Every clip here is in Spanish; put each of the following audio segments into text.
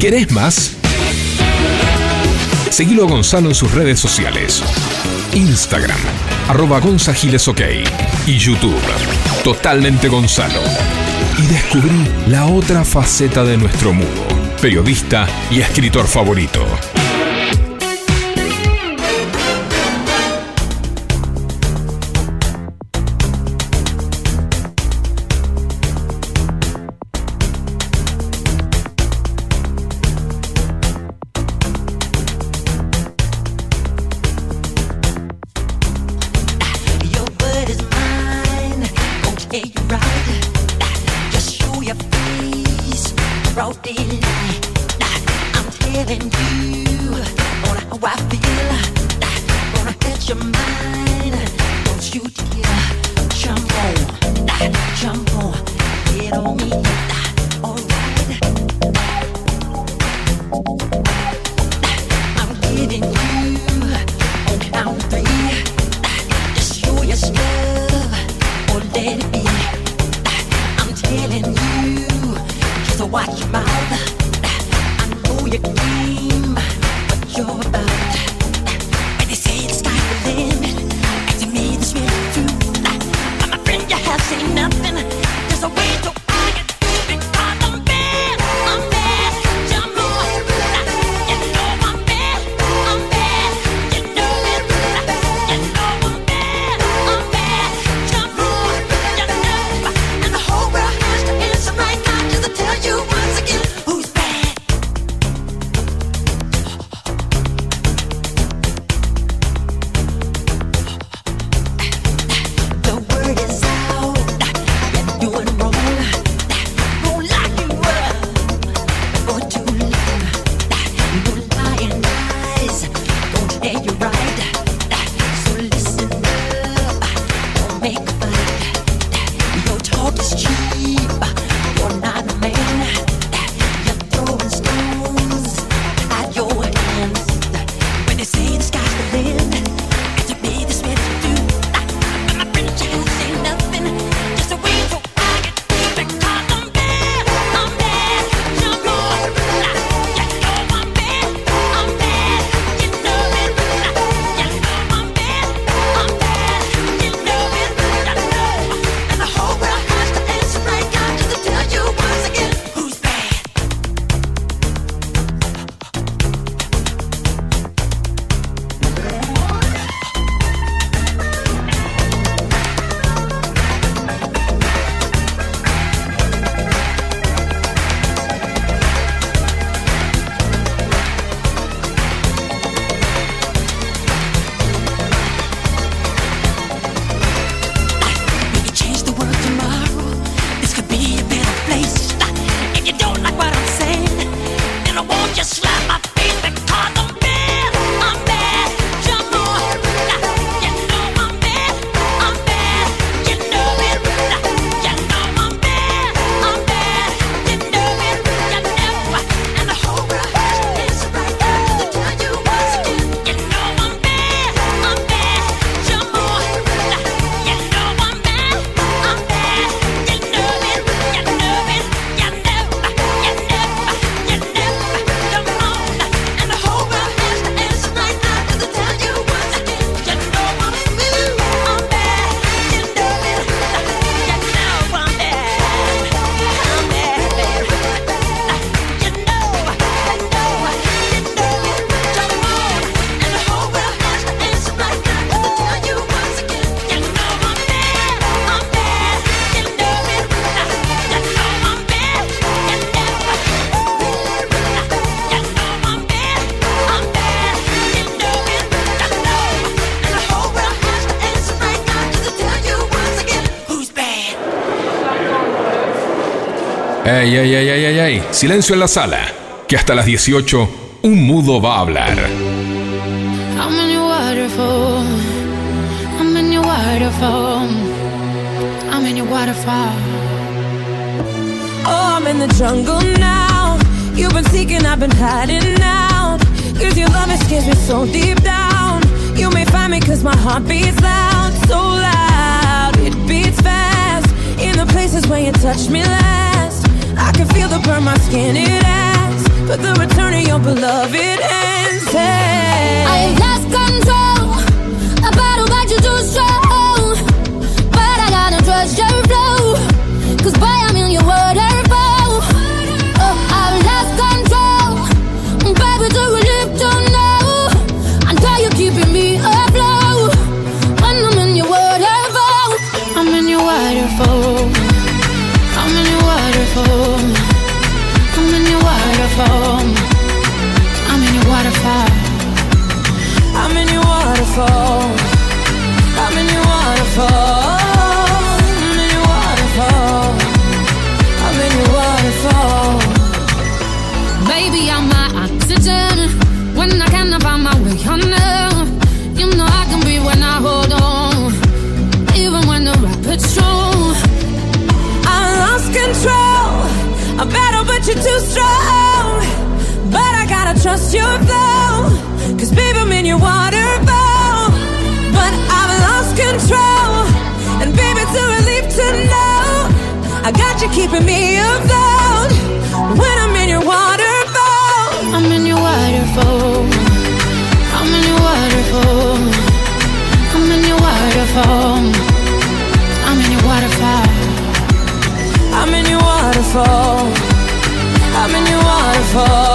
¿Querés más? Seguilo a Gonzalo en sus redes sociales. Instagram, arroba OK y YouTube, Totalmente Gonzalo. Y descubrí la otra faceta de nuestro mudo, periodista y escritor favorito. Ey, ey, ey, ey, ey, ey. Silencio en la sala. Que hasta las 18 un mudo va a hablar. I'm in your waterfall. I'm in your waterfall. I'm in your waterfall. Oh, I'm in the jungle now. You've been seeking, I've been hiding out. Cause your love scares me so deep down. You may find me cause my heart beats loud. So loud, it beats fast. In the places where you touch me last. Can feel the burn my skin, it asks but the return of your beloved ends. Hey. I lost control. A battle, but you're too strong. But I gotta trust your flow. Cause boy, I'm in your waterfall. Waterfall. I'm in your waterfall. I'm in your waterfall. I'm in your waterfall. Keeping me afloat. When I'm in your waterfall. I'm in your waterfall. I'm in your waterfall. I'm in your waterfall. I'm in your waterfall. I'm in your waterfall. I'm in your waterfall.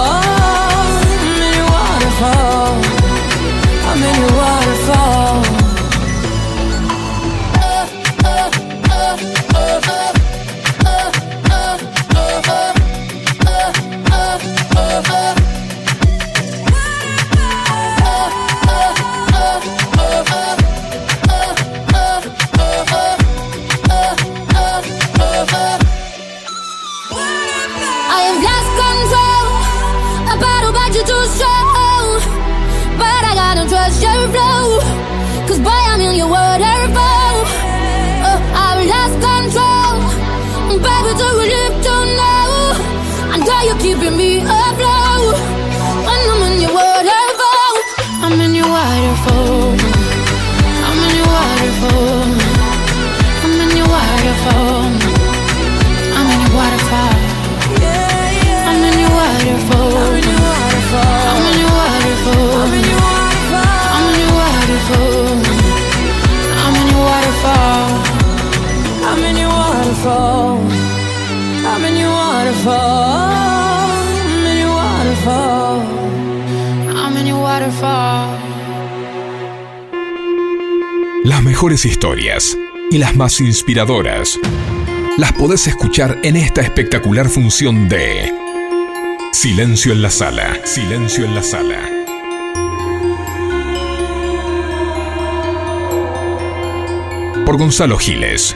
Mejores historias y las más inspiradoras las podés escuchar en esta espectacular función de Silencio en la sala. Silencio en la sala. Por Gonzalo Giles.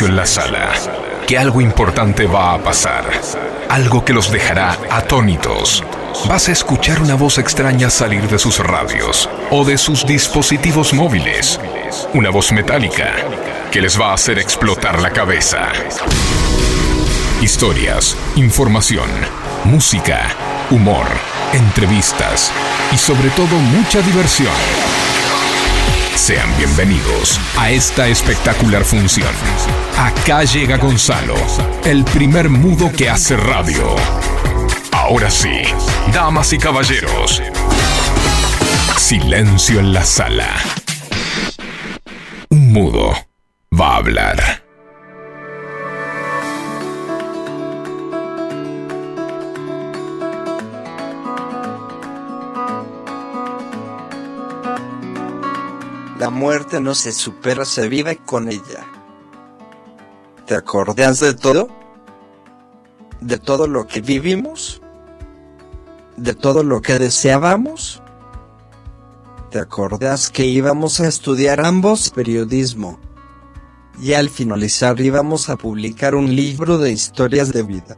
En la sala. Que algo importante va a pasar. Algo que los dejará atónitos. Vas a escuchar una voz extraña salir de sus radios o de sus dispositivos móviles. Una voz metálica que les va a hacer explotar la cabeza. Historias, información, música, humor, entrevistas y sobre todo mucha diversión. Sean bienvenidos a esta espectacular función. Acá llega Gonzalo, el primer mudo que hace radio. Ahora sí, damas y caballeros, silencio en la sala. Un mudo va a hablar. Muerte no se supera, se vive con ella. ¿Te acordas de todo? ¿De todo lo que vivimos? ¿De todo lo que deseábamos? ¿Te acordás que íbamos a estudiar ambos periodismo? Y al finalizar íbamos a publicar un libro de historias de vida.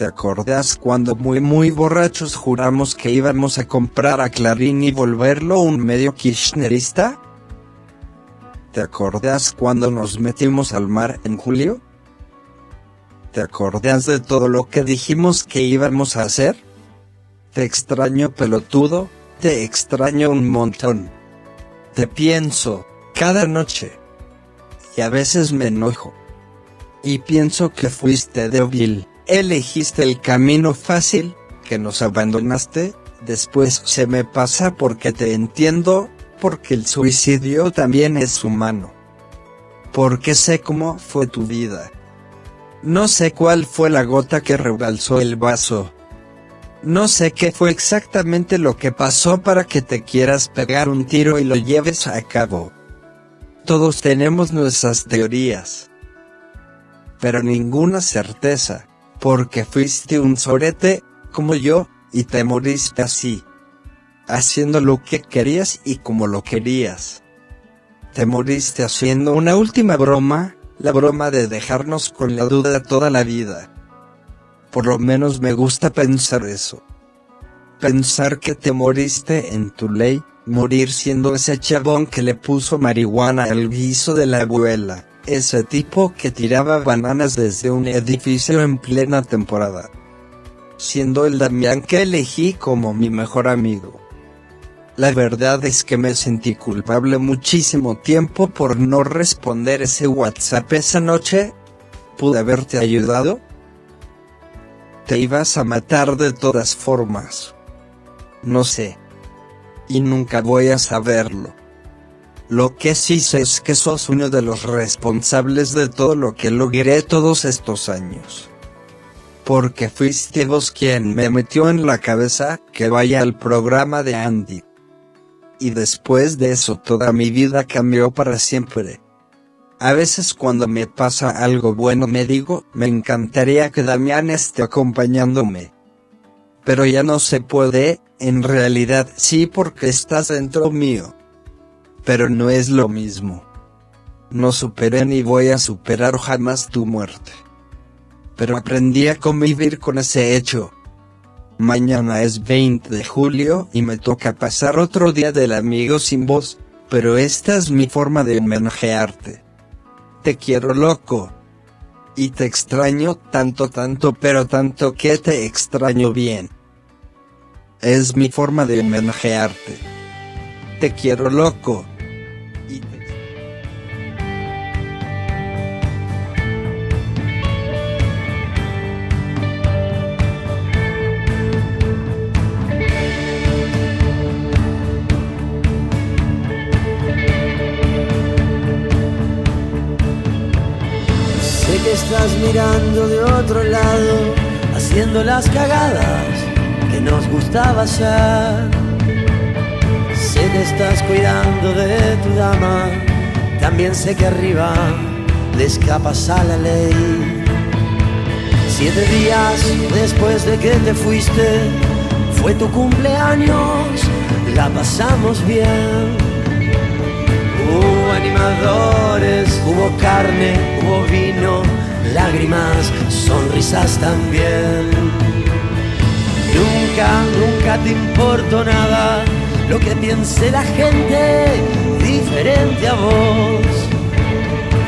¿Te acordás cuando muy muy borrachos juramos que íbamos a comprar a Clarín y volverlo un medio kirchnerista? ¿Te acordás cuando nos metimos al mar en julio? ¿Te acordás de todo lo que dijimos que íbamos a hacer? Te extraño pelotudo, te extraño un montón. Te pienso, cada noche. Y a veces me enojo. Y pienso que fuiste débil elegiste el camino fácil, que nos abandonaste, después se me pasa porque te entiendo, porque el suicidio también es humano. Porque sé cómo fue tu vida. No sé cuál fue la gota que rebalsó el vaso. No sé qué fue exactamente lo que pasó para que te quieras pegar un tiro y lo lleves a cabo. Todos tenemos nuestras teorías. Pero ninguna certeza porque fuiste un sorete, como yo, y te moriste así. Haciendo lo que querías y como lo querías. Te moriste haciendo una última broma, la broma de dejarnos con la duda toda la vida. Por lo menos me gusta pensar eso. Pensar que te moriste en tu ley, morir siendo ese chabón que le puso marihuana al guiso de la abuela ese tipo que tiraba bananas desde un edificio en plena temporada. Siendo el Damián que elegí como mi mejor amigo. La verdad es que me sentí culpable muchísimo tiempo por no responder ese WhatsApp esa noche. ¿Pude haberte ayudado? Te ibas a matar de todas formas. No sé. Y nunca voy a saberlo. Lo que sí sé es que sos uno de los responsables de todo lo que logré todos estos años. Porque fuiste vos quien me metió en la cabeza que vaya al programa de Andy. Y después de eso toda mi vida cambió para siempre. A veces cuando me pasa algo bueno me digo, me encantaría que Damián esté acompañándome. Pero ya no se puede, en realidad sí porque estás dentro mío pero no es lo mismo. No superé ni voy a superar jamás tu muerte. Pero aprendí a convivir con ese hecho. Mañana es 20 de julio y me toca pasar otro día del amigo sin voz, pero esta es mi forma de homenajearte. Te quiero loco. Y te extraño tanto tanto pero tanto que te extraño bien. Es mi forma de homenajearte. Te quiero loco. Estás mirando de otro lado, haciendo las cagadas que nos gustaba hacer. Sé que estás cuidando de tu dama, también sé que arriba le escapas a la ley. Siete días después de que te fuiste, fue tu cumpleaños, la pasamos bien. Uh, amadores, hubo carne, hubo vino, lágrimas, sonrisas también. Nunca, nunca te importó nada lo que piense la gente diferente a vos.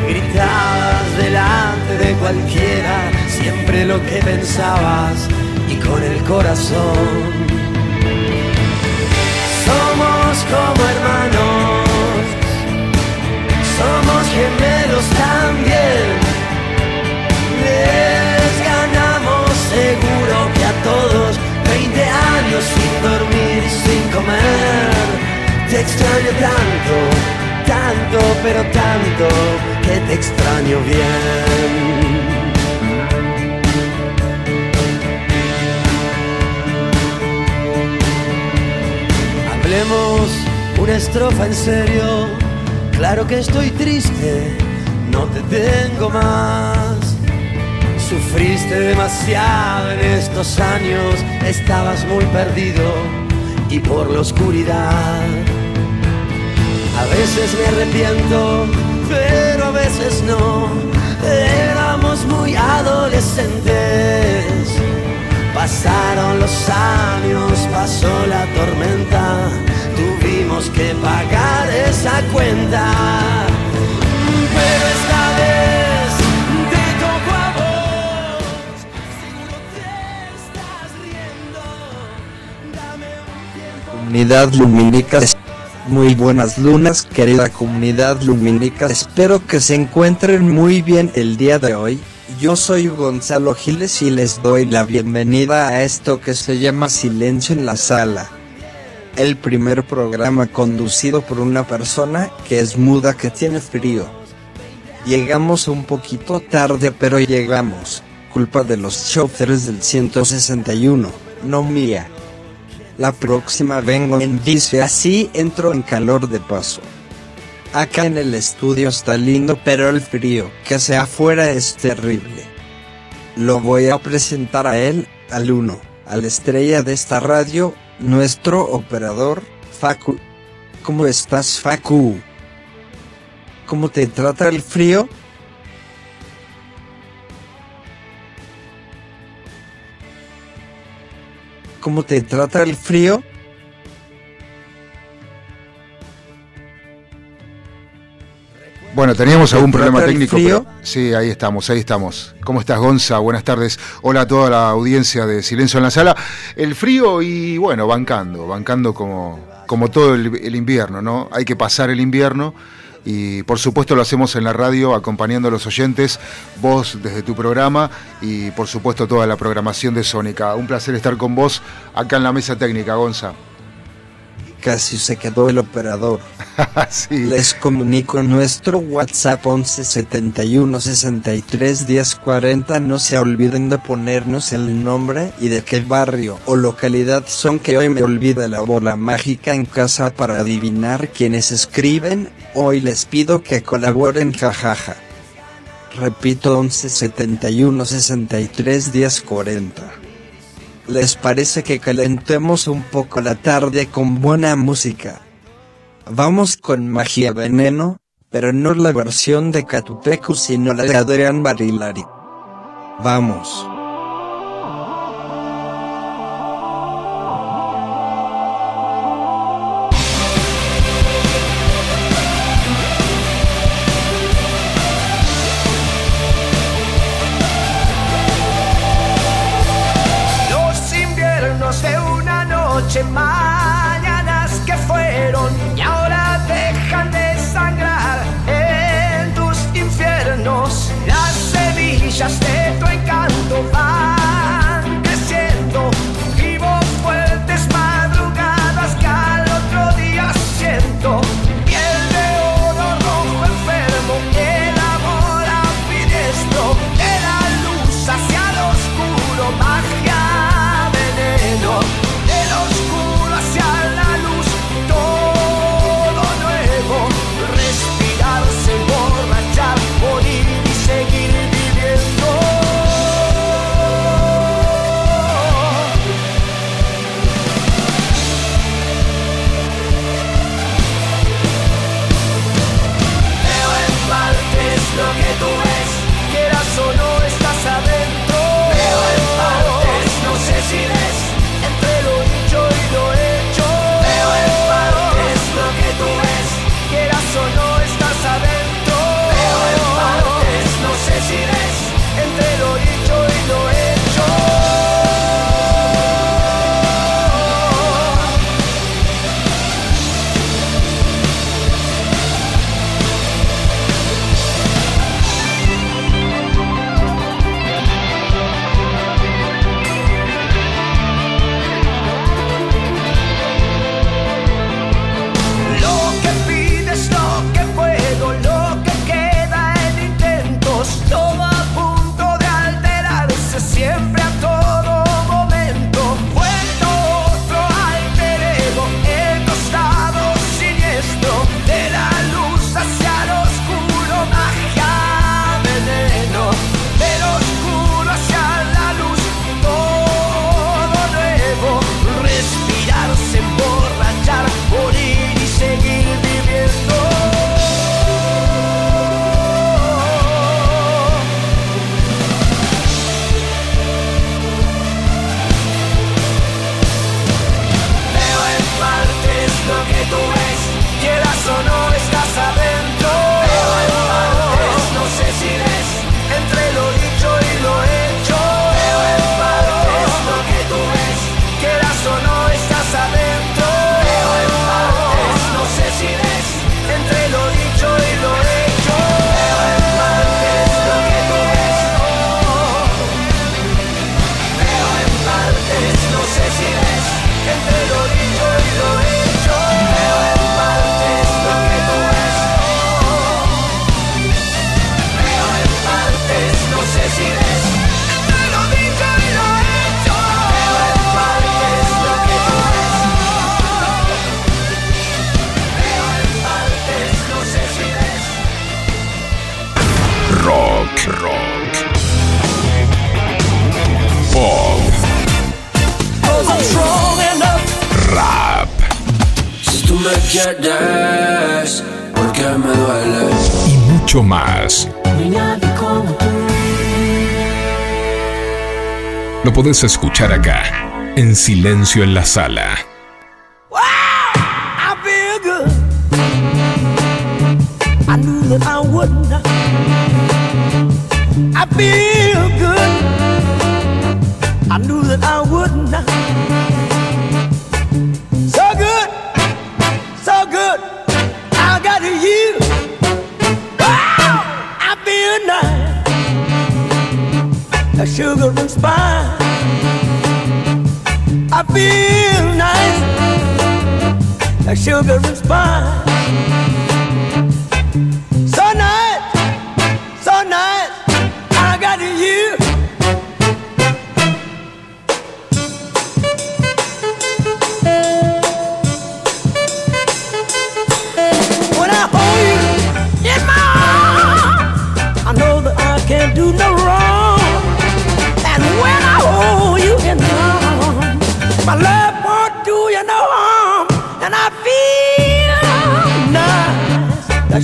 Gritabas delante de cualquiera siempre lo que pensabas y con el corazón. Somos como hermanos, somos gemelos también. 20 años sin dormir sin comer. Te extraño tanto, tanto, pero tanto, que te extraño bien. Hablemos una estrofa en serio. Claro que estoy triste, no te tengo más. Sufriste demasiado en estos años, estabas muy perdido y por la oscuridad. A veces me arrepiento, pero a veces no. Éramos muy adolescentes. Pasaron los años, pasó la tormenta, tuvimos que pagar esa cuenta. Pero esta vez Comunidad Lumínica. Muy buenas lunas, querida comunidad lumínica. Espero que se encuentren muy bien el día de hoy. Yo soy Gonzalo Giles y les doy la bienvenida a esto que se llama Silencio en la Sala. El primer programa conducido por una persona que es muda que tiene frío. Llegamos un poquito tarde pero llegamos, culpa de los chauffeurs del 161, no mía. La próxima vengo en dice así entro en calor de paso. Acá en el estudio está lindo pero el frío que hace afuera es terrible. Lo voy a presentar a él, al uno, a la estrella de esta radio, nuestro operador, Facu. ¿Cómo estás Facu? ¿Cómo te trata el frío? ¿Cómo te trata el frío? Bueno, teníamos ¿Te algún problema técnico. pero- sí, ahí estamos, ahí estamos. ¿Cómo estás, Gonza? Buenas tardes. Hola a toda la audiencia de Silencio en la Sala. El frío y, bueno, bancando, bancando como, como todo el, el invierno, ¿no? Hay que pasar el invierno y, por supuesto, lo hacemos en la radio acompañando a los oyentes, vos desde tu programa y, por supuesto, toda la programación de Sónica. Un placer estar con vos acá en la mesa técnica, Gonza. Casi se quedó el operador. sí. Les comunico nuestro WhatsApp 11 71 63 10 40. No se olviden de ponernos el nombre y de qué barrio o localidad son que hoy me olvida la bola mágica en casa para adivinar quienes escriben. Hoy les pido que colaboren jajaja. Repito 11 71 63 10 40. ¿Les parece que calentemos un poco la tarde con buena música? Vamos con Magia Veneno, pero no la versión de Catupecu sino la de Adrián Barilari. Vamos. Rock. Pop. Rap. Si tú me quieres, ¿por qué me duele? Y mucho más. Lo podés escuchar acá, en silencio en la sala. I knew that I. I feel good. I knew that I wouldn't. So good, so good. I got you. Wow, ah, I feel nice. A sugar and spice. I feel nice like sugar and spice.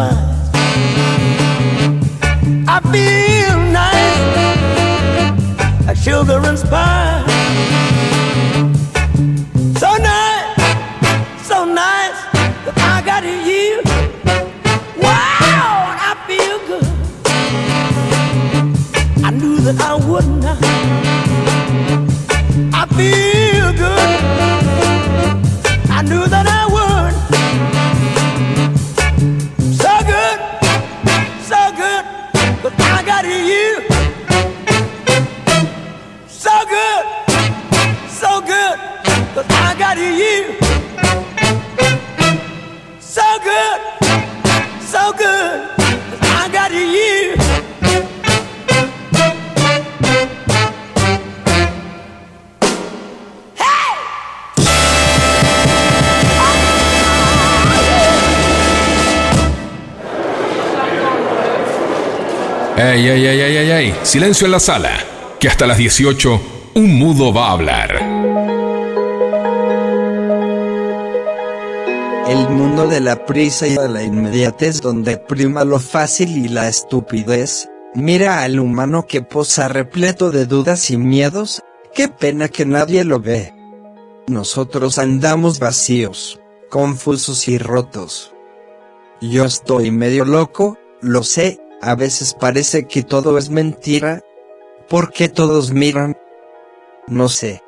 Sugar Silencio en la sala, que hasta las 18 un mudo va a hablar. El mundo de la prisa y de la inmediatez donde prima lo fácil y la estupidez. Mira al humano que posa repleto de dudas y miedos. Qué pena que nadie lo ve. Nosotros andamos vacíos, confusos y rotos. Yo estoy medio loco, lo sé, a veces parece que todo es mentira. ¿Por qué todos miran? No sé.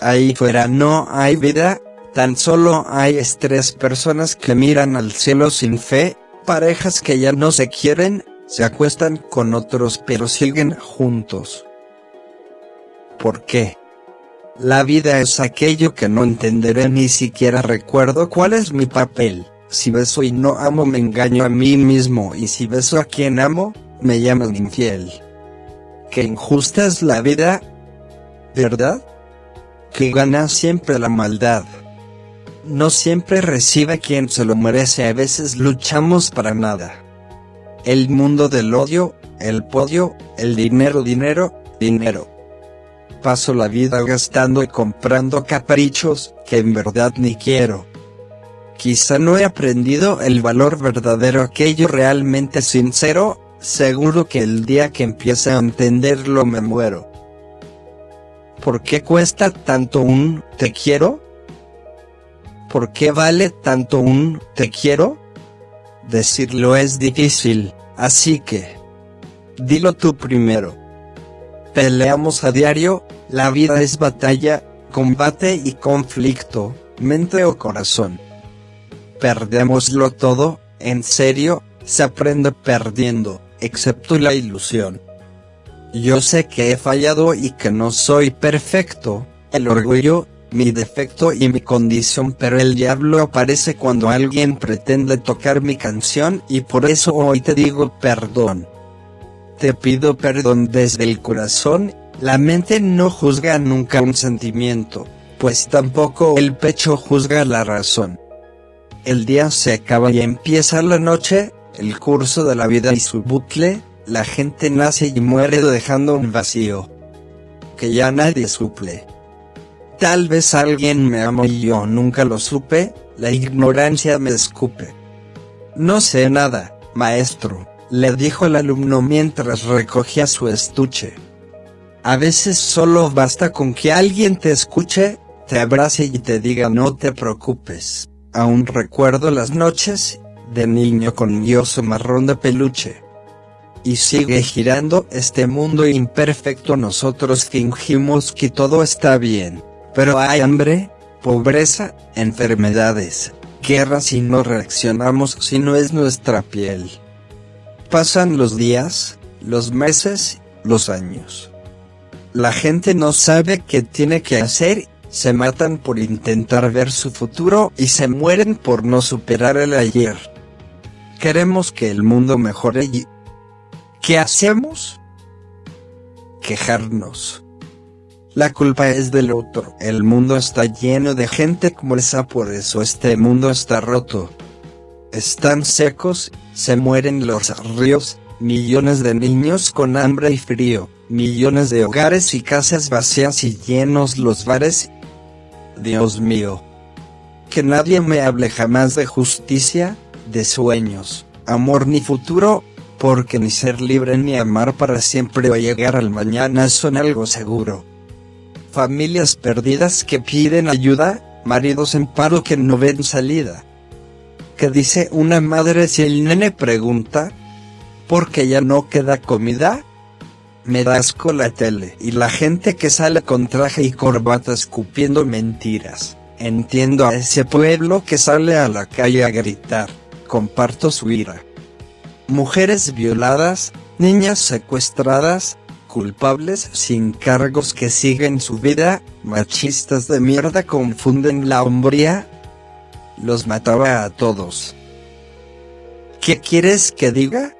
Ahí fuera no hay vida, tan solo hay estrés personas que miran al cielo sin fe, parejas que ya no se quieren, se acuestan con otros pero siguen juntos. ¿Por qué? La vida es aquello que no entenderé ni siquiera recuerdo cuál es mi papel. Si beso y no amo me engaño a mí mismo y si beso a quien amo, me llaman infiel. Qué injusta es la vida, ¿verdad? Que gana siempre la maldad. No siempre recibe quien se lo merece, a veces luchamos para nada. El mundo del odio, el podio, el dinero, dinero, dinero. Paso la vida gastando y comprando caprichos que en verdad ni quiero. Quizá no he aprendido el valor verdadero, aquello realmente sincero, seguro que el día que empiece a entenderlo me muero. ¿Por qué cuesta tanto un te quiero? ¿Por qué vale tanto un te quiero? Decirlo es difícil, así que... Dilo tú primero. Peleamos a diario, la vida es batalla, combate y conflicto, mente o corazón. Perdémoslo todo, en serio, se aprende perdiendo, excepto la ilusión. Yo sé que he fallado y que no soy perfecto, el orgullo, mi defecto y mi condición, pero el diablo aparece cuando alguien pretende tocar mi canción y por eso hoy te digo perdón. Te pido perdón desde el corazón, la mente no juzga nunca un sentimiento, pues tampoco el pecho juzga la razón. El día se acaba y empieza la noche, el curso de la vida y su bucle, la gente nace y muere dejando un vacío que ya nadie suple. Tal vez alguien me amó y yo nunca lo supe, la ignorancia me escupe. No sé nada, maestro, le dijo el alumno mientras recogía su estuche. A veces solo basta con que alguien te escuche, te abrace y te diga no te preocupes. Aún recuerdo las noches, de niño con mi oso marrón de peluche. Y sigue girando este mundo imperfecto nosotros fingimos que todo está bien. Pero hay hambre, pobreza, enfermedades, guerras y no reaccionamos si no es nuestra piel. Pasan los días, los meses, los años. La gente no sabe qué tiene que hacer, se matan por intentar ver su futuro y se mueren por no superar el ayer. Queremos que el mundo mejore y... ¿Qué hacemos? Quejarnos. La culpa es del otro. El mundo está lleno de gente como esa, por eso este mundo está roto. Están secos, se mueren los ríos, millones de niños con hambre y frío, millones de hogares y casas vacías y llenos los bares. Dios mío. Que nadie me hable jamás de justicia, de sueños, amor ni futuro, porque ni ser libre ni amar para siempre o llegar al mañana son algo seguro. Familias perdidas que piden ayuda, maridos en paro que no ven salida. ¿Qué dice una madre si el nene pregunta? ¿Porque ya no queda comida? Me da asco la tele y la gente que sale con traje y corbata escupiendo mentiras. Entiendo a ese pueblo que sale a la calle a gritar. Comparto su ira. Mujeres violadas, niñas secuestradas, culpables sin cargos que siguen su vida, machistas de mierda confunden la hombría. Los mataba a todos. ¿Qué quieres que diga?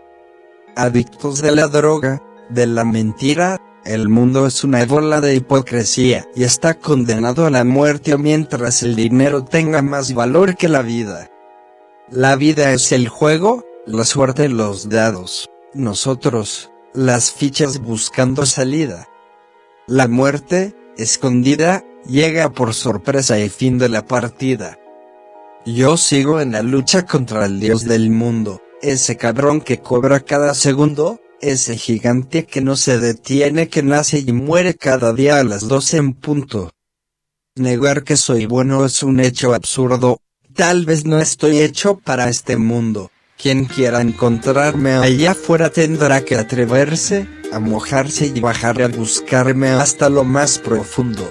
Adictos de la droga, de la mentira, el mundo es una bola de hipocresía y está condenado a la muerte mientras el dinero tenga más valor que la vida. La vida es el juego, la suerte los dados, nosotros, las fichas buscando salida. La muerte, escondida, llega por sorpresa y fin de la partida. Yo sigo en la lucha contra el dios del mundo, ese cabrón que cobra cada segundo, ese gigante que no se detiene que nace y muere cada día a las 12 en punto. Negar que soy bueno es un hecho absurdo, Tal vez no estoy hecho para este mundo. Quien quiera encontrarme allá afuera tendrá que atreverse, a mojarse y bajar a buscarme hasta lo más profundo.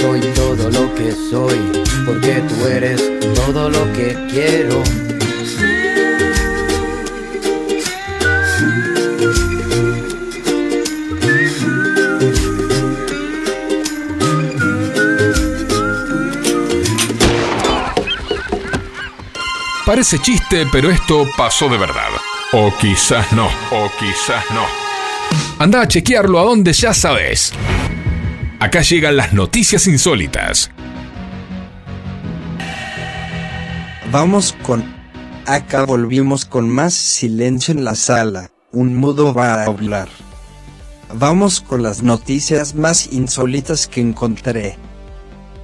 Soy todo lo que soy. Porque tú eres todo lo que quiero. Parece chiste, pero esto pasó de verdad. O quizás no, o quizás no. Anda a chequearlo a donde ya sabes. Acá llegan las noticias insólitas. Vamos con... Acá volvimos con más silencio en la sala. Un mudo va a hablar. Vamos con las noticias más insólitas que encontré.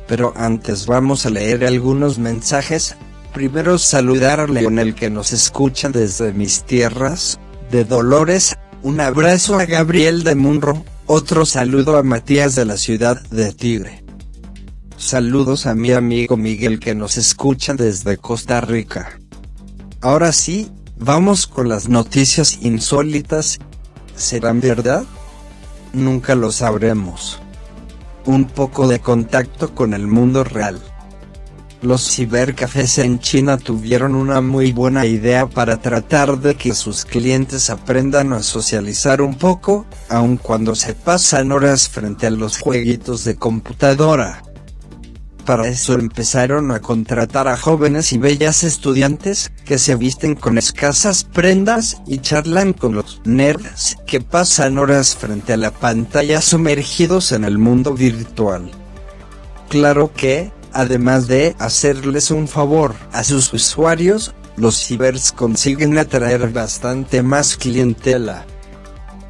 Pero antes vamos a leer algunos mensajes. Primero saludar a Leonel que nos escucha desde mis tierras, de Dolores. Un abrazo a Gabriel de Munro. Otro saludo a Matías de la ciudad de Tigre. Saludos a mi amigo Miguel que nos escucha desde Costa Rica. Ahora sí, vamos con las noticias insólitas. ¿Serán verdad? Nunca lo sabremos. Un poco de contacto con el mundo real. Los cibercafés en China tuvieron una muy buena idea para tratar de que sus clientes aprendan a socializar un poco, aun cuando se pasan horas frente a los jueguitos de computadora. Para eso empezaron a contratar a jóvenes y bellas estudiantes, que se visten con escasas prendas y charlan con los nerds que pasan horas frente a la pantalla sumergidos en el mundo virtual. Claro que, además de hacerles un favor a sus usuarios, los cibers consiguen atraer bastante más clientela.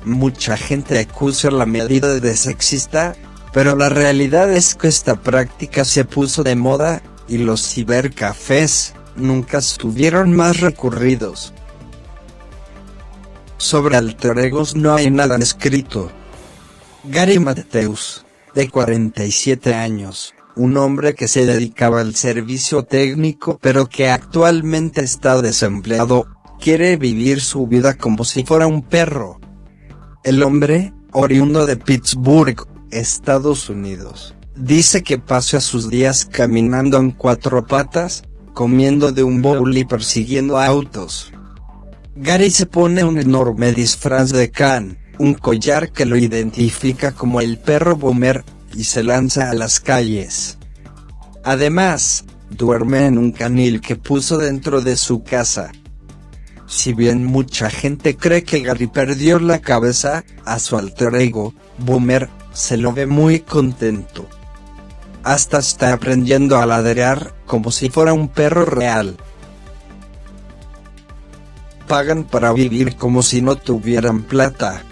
Mucha gente acusa la medida de sexista, pero la realidad es que esta práctica se puso de moda, y los cibercafés nunca estuvieron más recurridos. Sobre alter egos no hay nada escrito. Gary Mateus, de 47 años, un hombre que se dedicaba al servicio técnico pero que actualmente está desempleado, quiere vivir su vida como si fuera un perro. El hombre, oriundo de Pittsburgh, Estados Unidos, dice que pasa sus días caminando en cuatro patas, comiendo de un bowl y persiguiendo autos. Gary se pone un enorme disfraz de can, un collar que lo identifica como el perro boomer, y se lanza a las calles. Además, duerme en un canil que puso dentro de su casa. Si bien mucha gente cree que Gary perdió la cabeza, a su alter ego, Boomer, se lo ve muy contento. Hasta está aprendiendo a ladrar como si fuera un perro real. Pagan para vivir como si no tuvieran plata.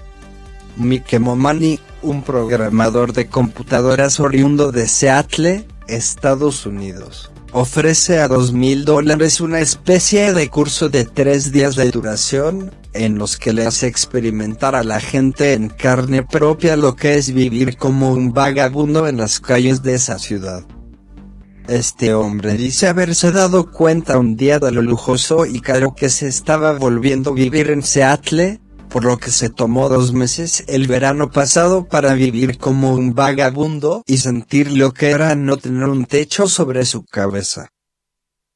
Mike Momani, un programador de computadoras oriundo de Seattle, Estados Unidos, ofrece a dos mil dólares una especie de curso de tres días de duración, en los que le hace experimentar a la gente en carne propia lo que es vivir como un vagabundo en las calles de esa ciudad. Este hombre dice haberse dado cuenta un día de lo lujoso y caro que se estaba volviendo vivir en Seattle, por lo que se tomó dos meses el verano pasado para vivir como un vagabundo y sentir lo que era no tener un techo sobre su cabeza.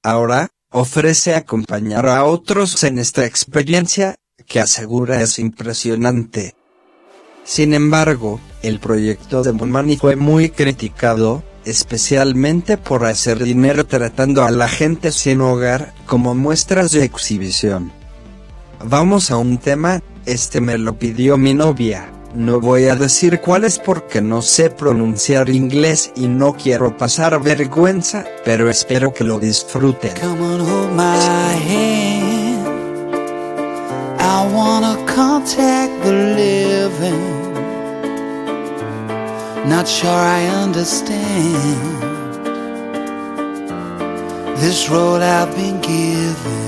Ahora, ofrece acompañar a otros en esta experiencia, que asegura es impresionante. Sin embargo, el proyecto de Monmani fue muy criticado, especialmente por hacer dinero tratando a la gente sin hogar como muestras de exhibición. Vamos a un tema, este me lo pidió mi novia. No voy a decir cuál es porque no sé pronunciar inglés y no quiero pasar vergüenza, pero espero que lo disfruten. Come on, hold my hand. I wanna contact the living. Not sure I understand this road I've been given.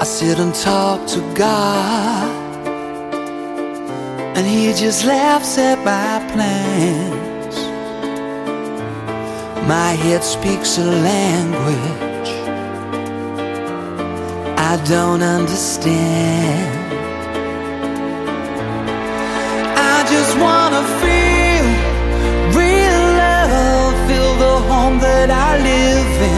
I sit and talk to God, and He just laughs at my plans. My head speaks a language I don't understand. I just wanna feel real love, feel the home that I live in.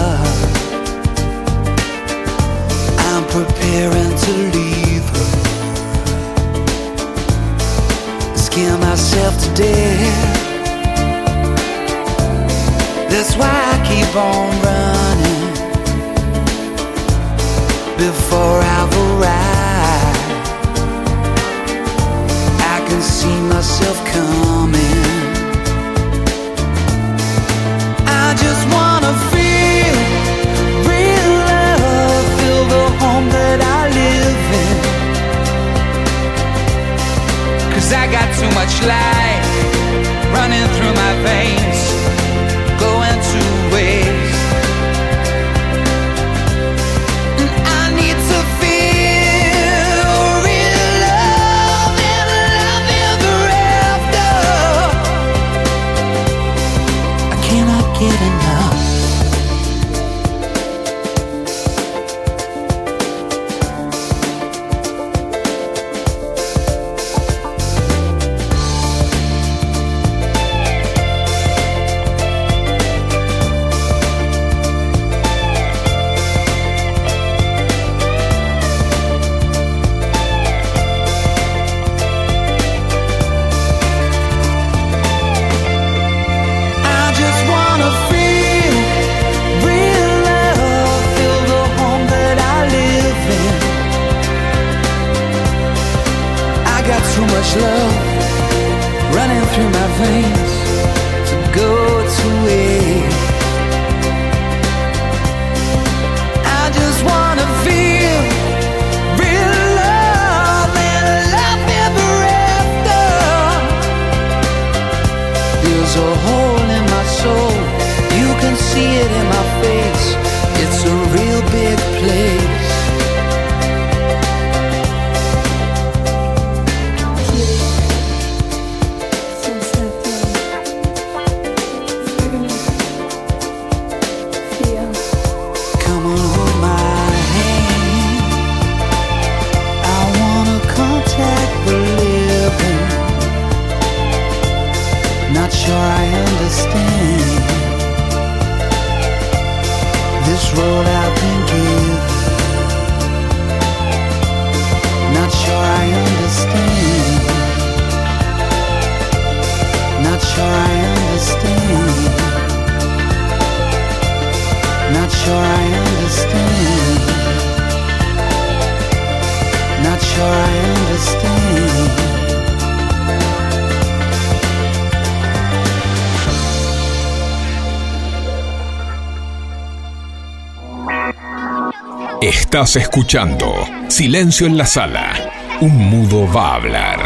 Estás escuchando Silencio en la Sala. Un mudo va a hablar.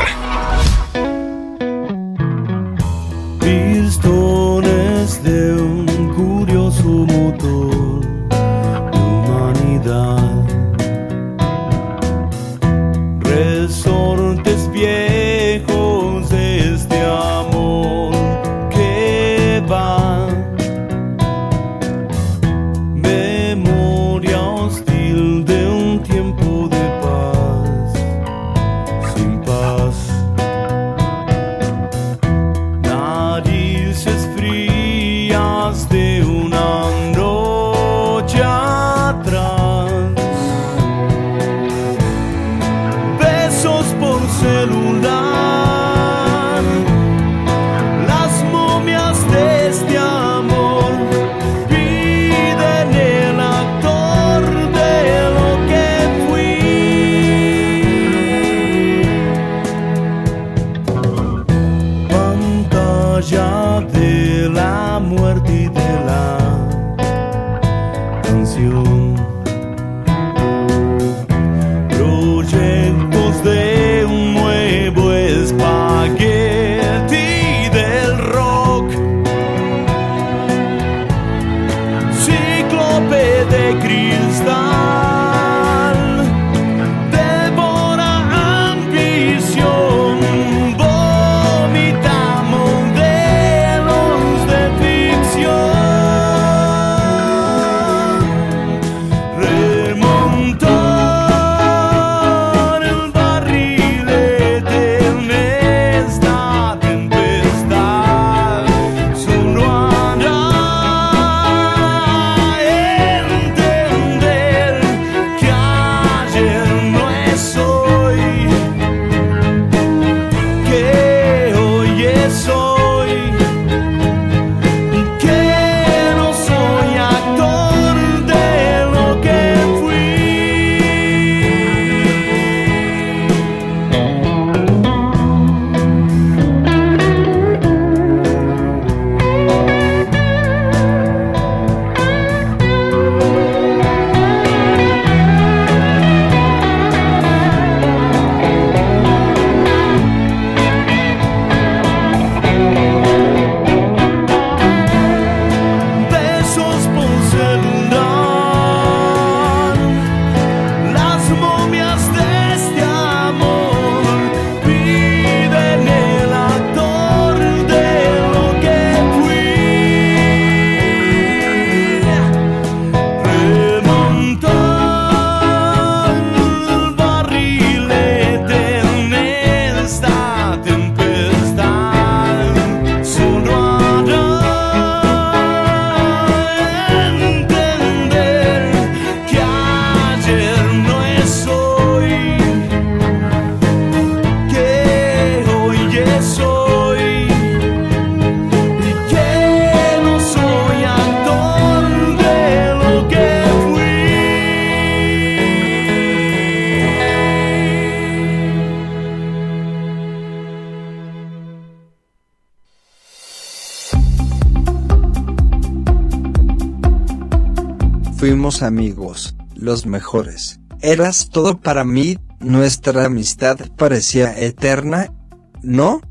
Amigos, los mejores. Eras todo para mí, nuestra amistad parecía eterna, ¿no?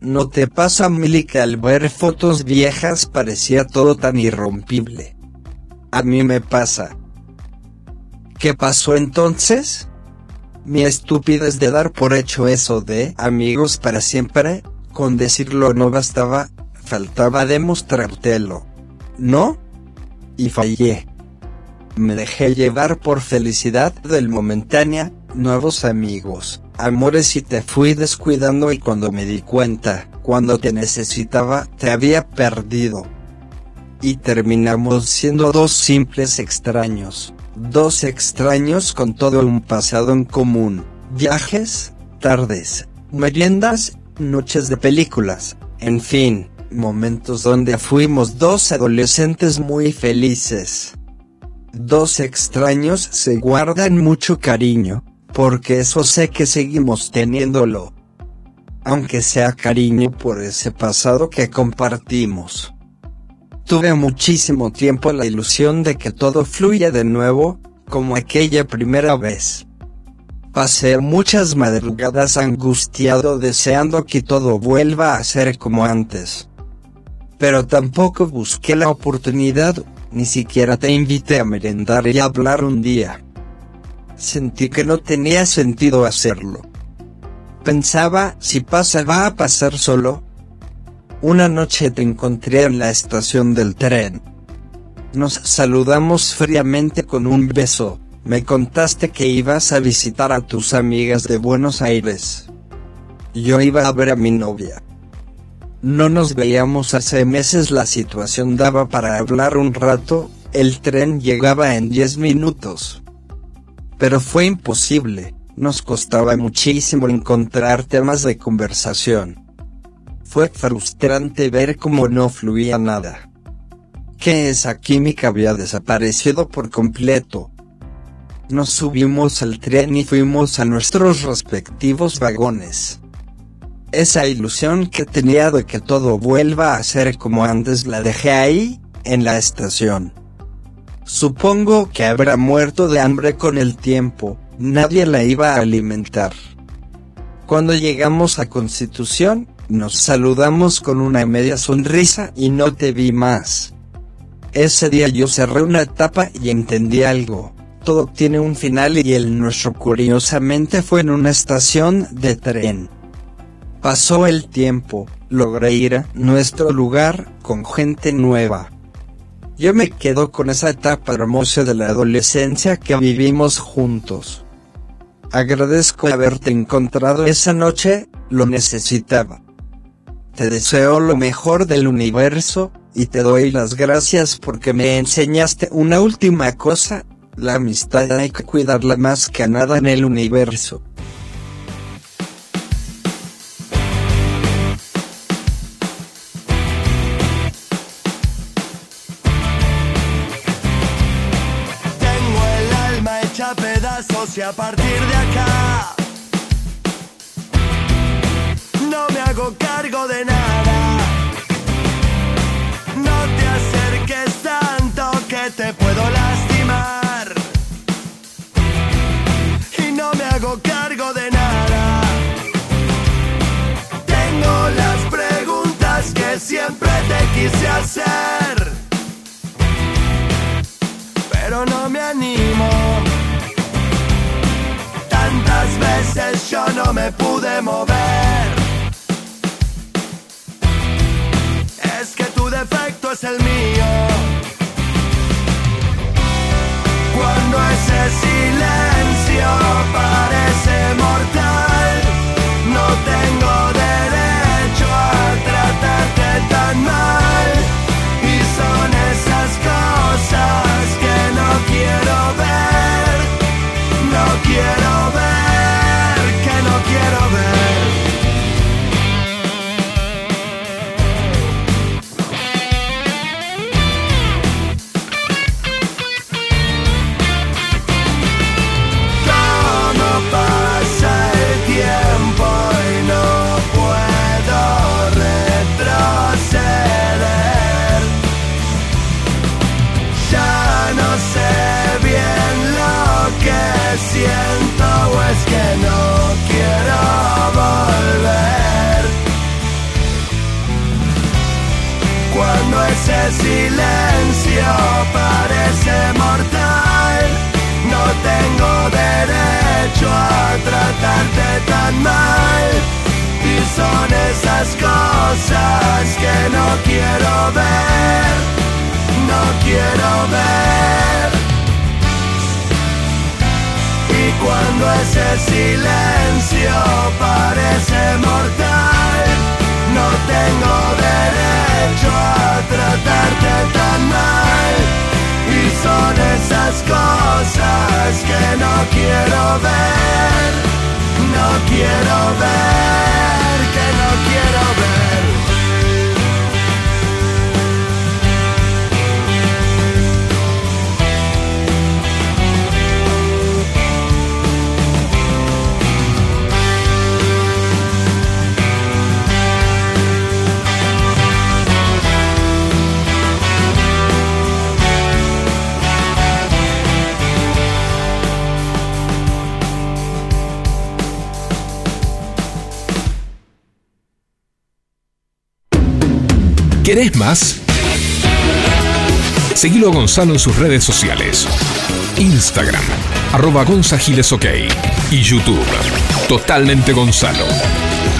¿No te pasa, Mili, que al ver fotos viejas parecía todo tan irrompible? A mí me pasa. ¿Qué pasó entonces? Mi estupidez de dar por hecho eso de amigos para siempre, con decirlo no bastaba, faltaba demostrártelo. ¿No? y fallé. Me dejé llevar por felicidad del momentánea, nuevos amigos, amores y te fui descuidando y cuando me di cuenta, cuando te necesitaba, te había perdido. Y terminamos siendo dos simples extraños, dos extraños con todo un pasado en común, viajes, tardes, meriendas, noches de películas, en fin, momentos donde fuimos dos adolescentes muy felices. Dos extraños se guardan mucho cariño, porque eso sé que seguimos teniéndolo. Aunque sea cariño por ese pasado que compartimos. Tuve muchísimo tiempo la ilusión de que todo fluya de nuevo, como aquella primera vez. Pasé muchas madrugadas angustiado deseando que todo vuelva a ser como antes pero tampoco busqué la oportunidad, ni siquiera te invité a merendar y a hablar un día. Sentí que no tenía sentido hacerlo. Pensaba, si pasa va a pasar solo. Una noche te encontré en la estación del tren. Nos saludamos fríamente con un beso, me contaste que ibas a visitar a tus amigas de Buenos Aires. Yo iba a ver a mi novia. No nos veíamos hace meses, la situación daba para hablar un rato, el tren llegaba en 10 minutos. Pero fue imposible, nos costaba muchísimo encontrar temas de conversación. Fue frustrante ver cómo no fluía nada. Que esa química había desaparecido por completo. Nos subimos al tren y fuimos a nuestros respectivos vagones. Esa ilusión que tenía de que todo vuelva a ser como antes la dejé ahí, en la estación. Supongo que habrá muerto de hambre con el tiempo, nadie la iba a alimentar. Cuando llegamos a Constitución, nos saludamos con una media sonrisa y no te vi más. Ese día yo cerré una etapa y entendí algo. Todo tiene un final y el nuestro curiosamente fue en una estación de tren. Pasó el tiempo, logré ir a nuestro lugar con gente nueva. Yo me quedo con esa etapa hermosa de la adolescencia que vivimos juntos. Agradezco haberte encontrado esa noche, lo necesitaba. Te deseo lo mejor del universo, y te doy las gracias porque me enseñaste una última cosa, la amistad hay que cuidarla más que nada en el universo. Y a partir de acá no me hago cargo de nada. No te acerques tanto que te puedo lastimar. Y no me hago cargo de nada. Tengo las preguntas que siempre te quise hacer pero no me animo. Veces yo no me pude mover. Es que tu defecto es el mío. Cuando ese silencio parece mortal, no tengo derecho a tratarte tan mal. Y son esas cosas que no quiero ver, silencio parece mortal, no tengo derecho a tratarte tan mal. Y son esas cosas que no quiero ver, no quiero ver. Y cuando ese silencio parece mortal, no tengo derecho a tratarte tan mal. Y son esas cosas que no quiero ver, no quiero ver, que no quiero ver. ¿Querés más? Seguilo a Gonzalo en sus redes sociales. Instagram, arroba gonzagilesok. Y YouTube, totalmente Gonzalo.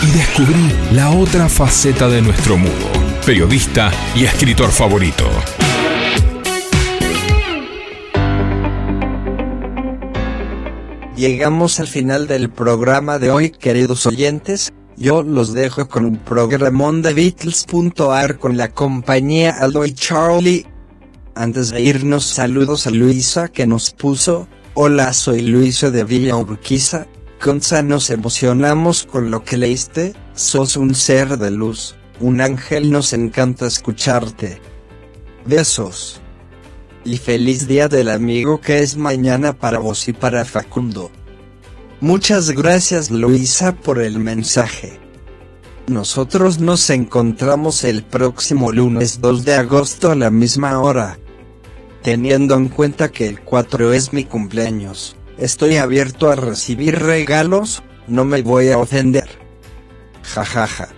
Y descubrí la otra faceta de nuestro mudo, periodista y escritor favorito. Llegamos al final del programa de hoy, queridos oyentes. Yo los dejo con un programón de Beatles.ar con la compañía Aldo y Charlie. Antes de irnos, saludos a Luisa que nos puso. Hola, soy Luisa de Villa Urquiza. Conza, nos emocionamos con lo que leíste. Sos un ser de luz, un ángel, nos encanta escucharte. Besos. Y feliz día del amigo que es mañana para vos y para Facundo. Muchas gracias Luisa por el mensaje. Nosotros nos encontramos el próximo lunes 2 de agosto a la misma hora. teniendo en cuenta que el 4 es mi cumpleaños. Estoy abierto a recibir regalos, no me voy a ofender. Jajaja.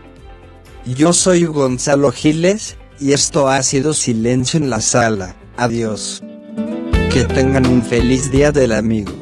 Yo soy Gonzalo Giles, y esto ha sido Silencio en la Sala. Adiós. Que tengan un feliz día del amigo.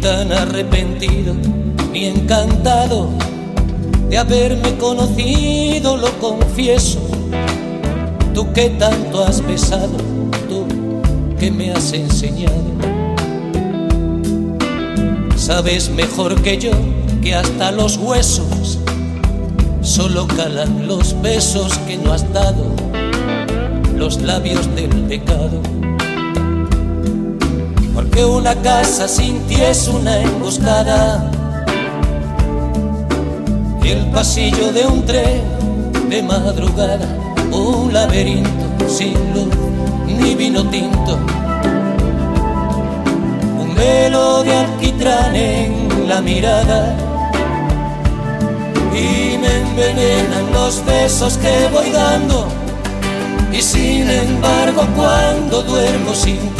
Tan arrepentido, ni encantado de haberme conocido, lo confieso. Tú que tanto has besado, tú que me has enseñado. Sabes mejor que yo que hasta los huesos solo calan los besos que no has dado, los labios del pecado. Porque una casa sin ti es una emboscada. El pasillo de un tren de madrugada, un laberinto sin luz ni vino tinto, un velo de alquitrán en la mirada. Y me envenenan los besos que voy dando. Y sin embargo cuando duermo sin ti,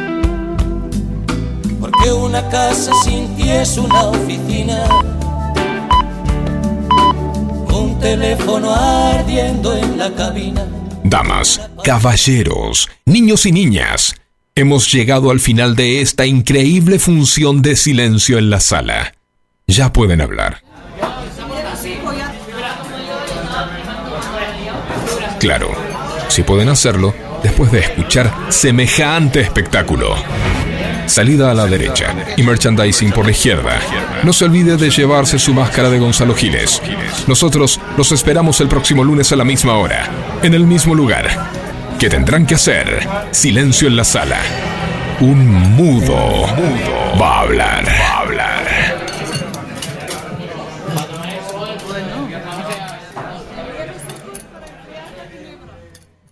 Porque una casa sin ti es una oficina. Un teléfono ardiendo en la cabina. Damas, caballeros, niños y niñas, hemos llegado al final de esta increíble función de silencio en la sala. Ya pueden hablar. Claro, si pueden hacerlo después de escuchar semejante espectáculo. Salida a la derecha y merchandising por la izquierda. No se olvide de llevarse su máscara de Gonzalo Giles. Nosotros los esperamos el próximo lunes a la misma hora, en el mismo lugar. ¿Qué tendrán que hacer? Silencio en la sala. Un mudo va a hablar. Va a hablar.